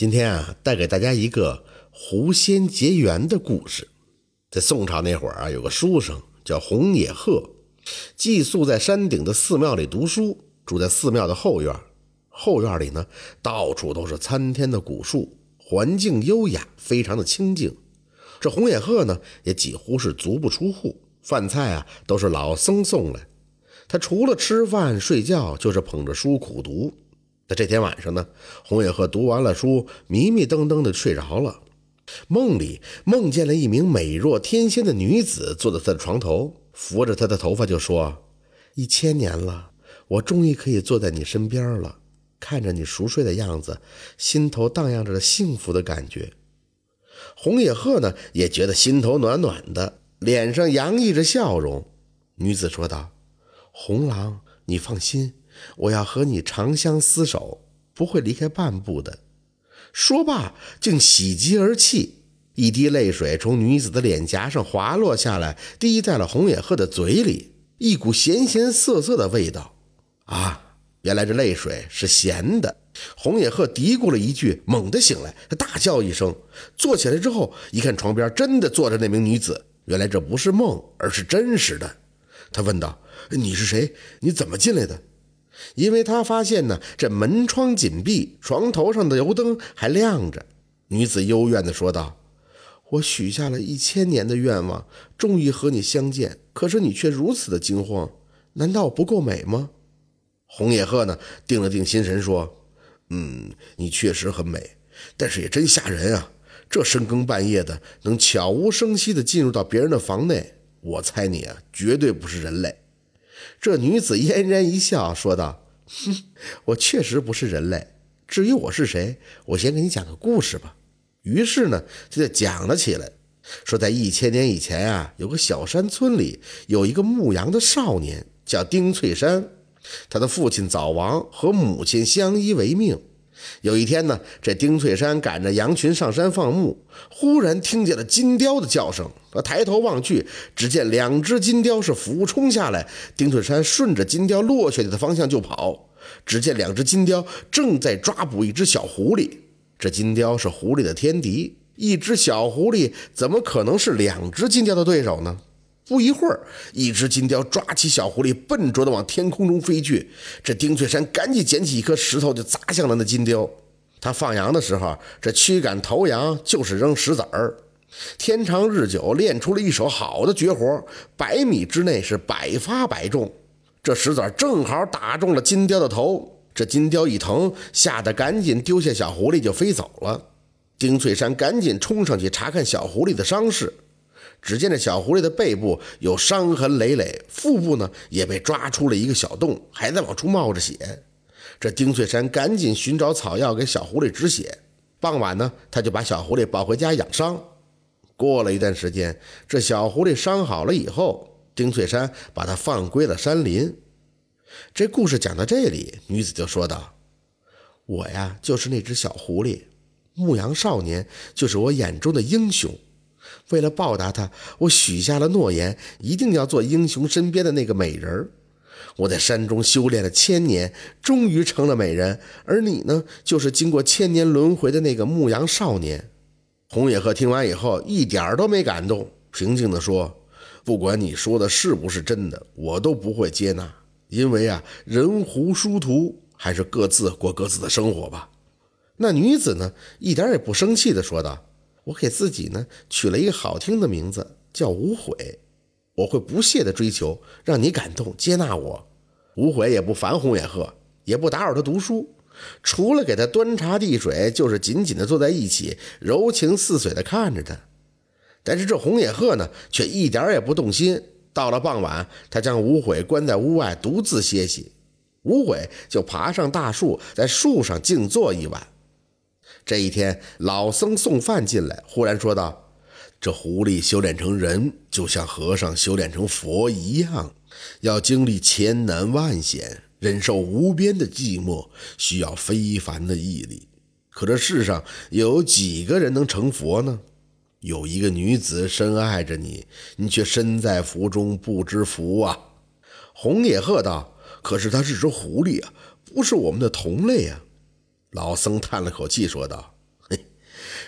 今天啊，带给大家一个狐仙结缘的故事。在宋朝那会儿啊，有个书生叫洪野鹤，寄宿在山顶的寺庙里读书，住在寺庙的后院。后院里呢，到处都是参天的古树，环境优雅，非常的清静。这洪野鹤呢，也几乎是足不出户，饭菜啊都是老僧送来。他除了吃饭睡觉，就是捧着书苦读。在这天晚上呢，红野鹤读完了书，迷迷瞪瞪的睡着了。梦里梦见了一名美若天仙的女子坐在他的床头，扶着他的头发就说：“一千年了，我终于可以坐在你身边了，看着你熟睡的样子，心头荡漾着幸福的感觉。”红野鹤呢也觉得心头暖暖的，脸上洋溢着笑容。女子说道：“红郎，你放心。”我要和你长相厮守，不会离开半步的。说罢，竟喜极而泣，一滴泪水从女子的脸颊上滑落下来，滴在了红野鹤的嘴里，一股咸咸涩涩的味道。啊，原来这泪水是咸的。红野鹤嘀咕了一句，猛地醒来，他大叫一声，坐起来之后，一看床边真的坐着那名女子，原来这不是梦，而是真实的。他问道：“你是谁？你怎么进来的？”因为他发现呢，这门窗紧闭，床头上的油灯还亮着。女子幽怨地说道：“我许下了一千年的愿望，终于和你相见，可是你却如此的惊慌，难道不够美吗？”红野鹤呢，定了定心神说：“嗯，你确实很美，但是也真吓人啊！这深更半夜的，能悄无声息地进入到别人的房内，我猜你啊，绝对不是人类。”这女子嫣然一笑，说道：“哼，我确实不是人类。至于我是谁，我先给你讲个故事吧。”于是呢，就讲了起来，说在一千年以前啊，有个小山村里有一个牧羊的少年，叫丁翠山。他的父亲早亡，和母亲相依为命。有一天呢，这丁翠山赶着羊群上山放牧，忽然听见了金雕的叫声。他抬头望去，只见两只金雕是俯冲下来。丁翠山顺着金雕落下去的方向就跑，只见两只金雕正在抓捕一只小狐狸。这金雕是狐狸的天敌，一只小狐狸怎么可能是两只金雕的对手呢？不一会儿，一只金雕抓起小狐狸，笨拙地往天空中飞去。这丁翠山赶紧捡起一颗石头，就砸向了那金雕。他放羊的时候，这驱赶头羊就是扔石子儿。天长日久，练出了一手好的绝活，百米之内是百发百中。这石子儿正好打中了金雕的头，这金雕一疼，吓得赶紧丢下小狐狸就飞走了。丁翠山赶紧冲上去查看小狐狸的伤势。只见这小狐狸的背部有伤痕累累，腹部呢也被抓出了一个小洞，还在往出冒着血。这丁翠山赶紧寻找草药给小狐狸止血。傍晚呢，他就把小狐狸抱回家养伤。过了一段时间，这小狐狸伤好了以后，丁翠山把它放归了山林。这故事讲到这里，女子就说道：“我呀，就是那只小狐狸，牧羊少年就是我眼中的英雄。”为了报答他，我许下了诺言，一定要做英雄身边的那个美人儿我在山中修炼了千年，终于成了美人。而你呢，就是经过千年轮回的那个牧羊少年。红野鹤听完以后，一点儿都没感动，平静地说：“不管你说的是不是真的，我都不会接纳，因为啊，人狐殊途，还是各自过各自的生活吧。”那女子呢，一点也不生气地说道。我给自己呢取了一个好听的名字，叫无悔。我会不懈的追求，让你感动接纳我。无悔也不烦红野鹤，也不打扰他读书，除了给他端茶递水，就是紧紧的坐在一起，柔情似水的看着他。但是这红野鹤呢，却一点也不动心。到了傍晚，他将无悔关在屋外，独自歇息。无悔就爬上大树，在树上静坐一晚。这一天，老僧送饭进来，忽然说道：“这狐狸修炼成人，就像和尚修炼成佛一样，要经历千难万险，忍受无边的寂寞，需要非凡的毅力。可这世上有几个人能成佛呢？有一个女子深爱着你，你却身在福中不知福啊！”红野鹤道：“可是它是只狐狸啊，不是我们的同类啊。”老僧叹了口气，说道：“嘿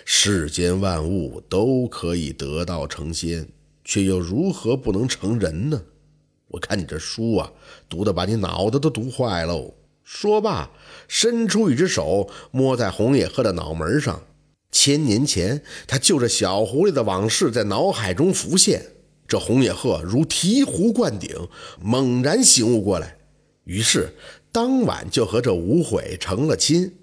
世间万物都可以得道成仙，却又如何不能成人呢？我看你这书啊，读的把你脑袋都读坏喽。说罢，伸出一只手摸在红野鹤的脑门上。千年前，他救着小狐狸的往事在脑海中浮现。这红野鹤如醍醐灌顶，猛然醒悟过来，于是当晚就和这无悔成了亲。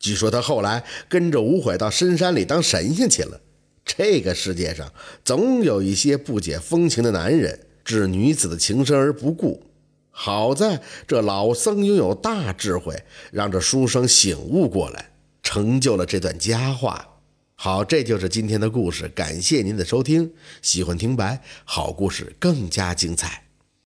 据说他后来跟着吴悔到深山里当神仙去了。这个世界上总有一些不解风情的男人，置女子的情深而不顾。好在这老僧拥有大智慧，让这书生醒悟过来，成就了这段佳话。好，这就是今天的故事，感谢您的收听。喜欢听白，好故事更加精彩。